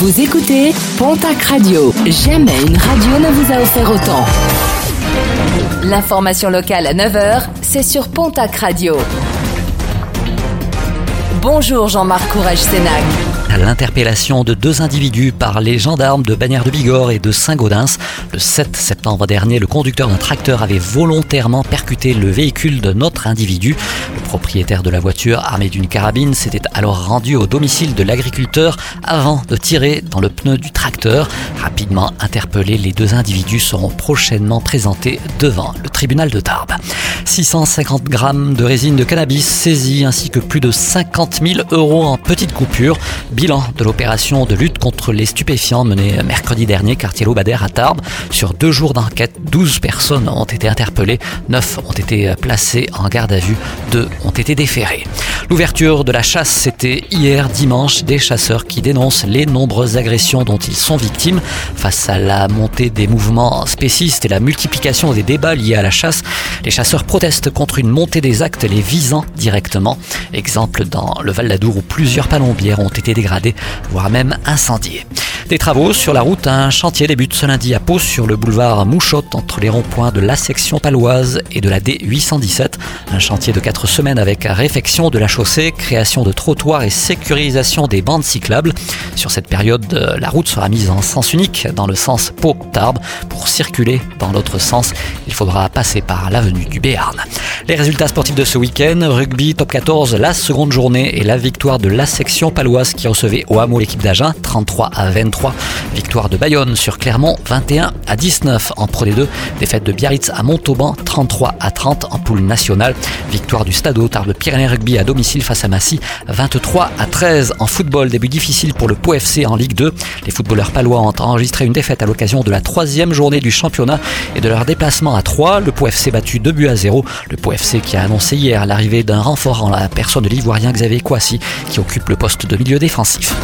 Vous écoutez Pontac Radio. Jamais une radio ne vous a offert autant. L'information locale à 9h, c'est sur Pontac Radio. Bonjour Jean-Marc Courage Sénac. L'interpellation de deux individus par les gendarmes de Bagnères de Bigorre et de Saint-Gaudens. Le 7 septembre dernier, le conducteur d'un tracteur avait volontairement percuté le véhicule de notre individu. Propriétaire de la voiture, armé d'une carabine, s'était alors rendu au domicile de l'agriculteur avant de tirer dans le pneu du tracteur. Rapidement interpellés, les deux individus seront prochainement présentés devant le tribunal de Tarbes. 650 grammes de résine de cannabis saisie ainsi que plus de 50 000 euros en petites coupures. Bilan de l'opération de lutte contre les stupéfiants menée mercredi dernier, quartier Lobader à Tarbes. Sur deux jours d'enquête, 12 personnes ont été interpellées, 9 ont été placées en garde à vue, 2 ont été déférées. L'ouverture de la chasse, c'était hier dimanche, des chasseurs qui dénoncent les nombreuses agressions dont ils sont victimes. Face à la montée des mouvements spécistes et la multiplication des débats liés à la chasse, les chasseurs protestent contre une montée des actes les visant directement. Exemple dans le Val d'Adour où plusieurs palombières ont été dégradées, voire même incendiées. Des travaux sur la route, un chantier débute ce lundi à Pau sur le boulevard Mouchotte entre les ronds-points de la section paloise et de la D817. Un chantier de 4 semaines avec réfection de la chaussée, création de trottoirs et sécurisation des bandes cyclables. Sur cette période, la route sera mise en sens unique dans le sens Pau-Tarbes. Pour circuler dans l'autre sens, il faudra passer par l'avenue du Béarn. Les résultats sportifs de ce week-end, rugby top 14, la seconde journée et la victoire de la section paloise qui recevait au hameau l'équipe d'Agen, 33 à 23. Victoire de Bayonne sur Clermont 21 à 19 en Pro D2. Défaite de Biarritz à Montauban 33 à 30 en poule nationale. Victoire du Stade Tarbes Pyrénées Rugby à domicile face à Massy 23 à 13 en football. Début difficile pour le Pau FC en Ligue 2. Les footballeurs palois ont enregistré une défaite à l'occasion de la troisième journée du championnat et de leur déplacement à 3. Le Pau FC battu 2 buts à 0. Le Pau FC qui a annoncé hier l'arrivée d'un renfort en la personne de l'Ivoirien Xavier Kouassi qui occupe le poste de milieu défensif.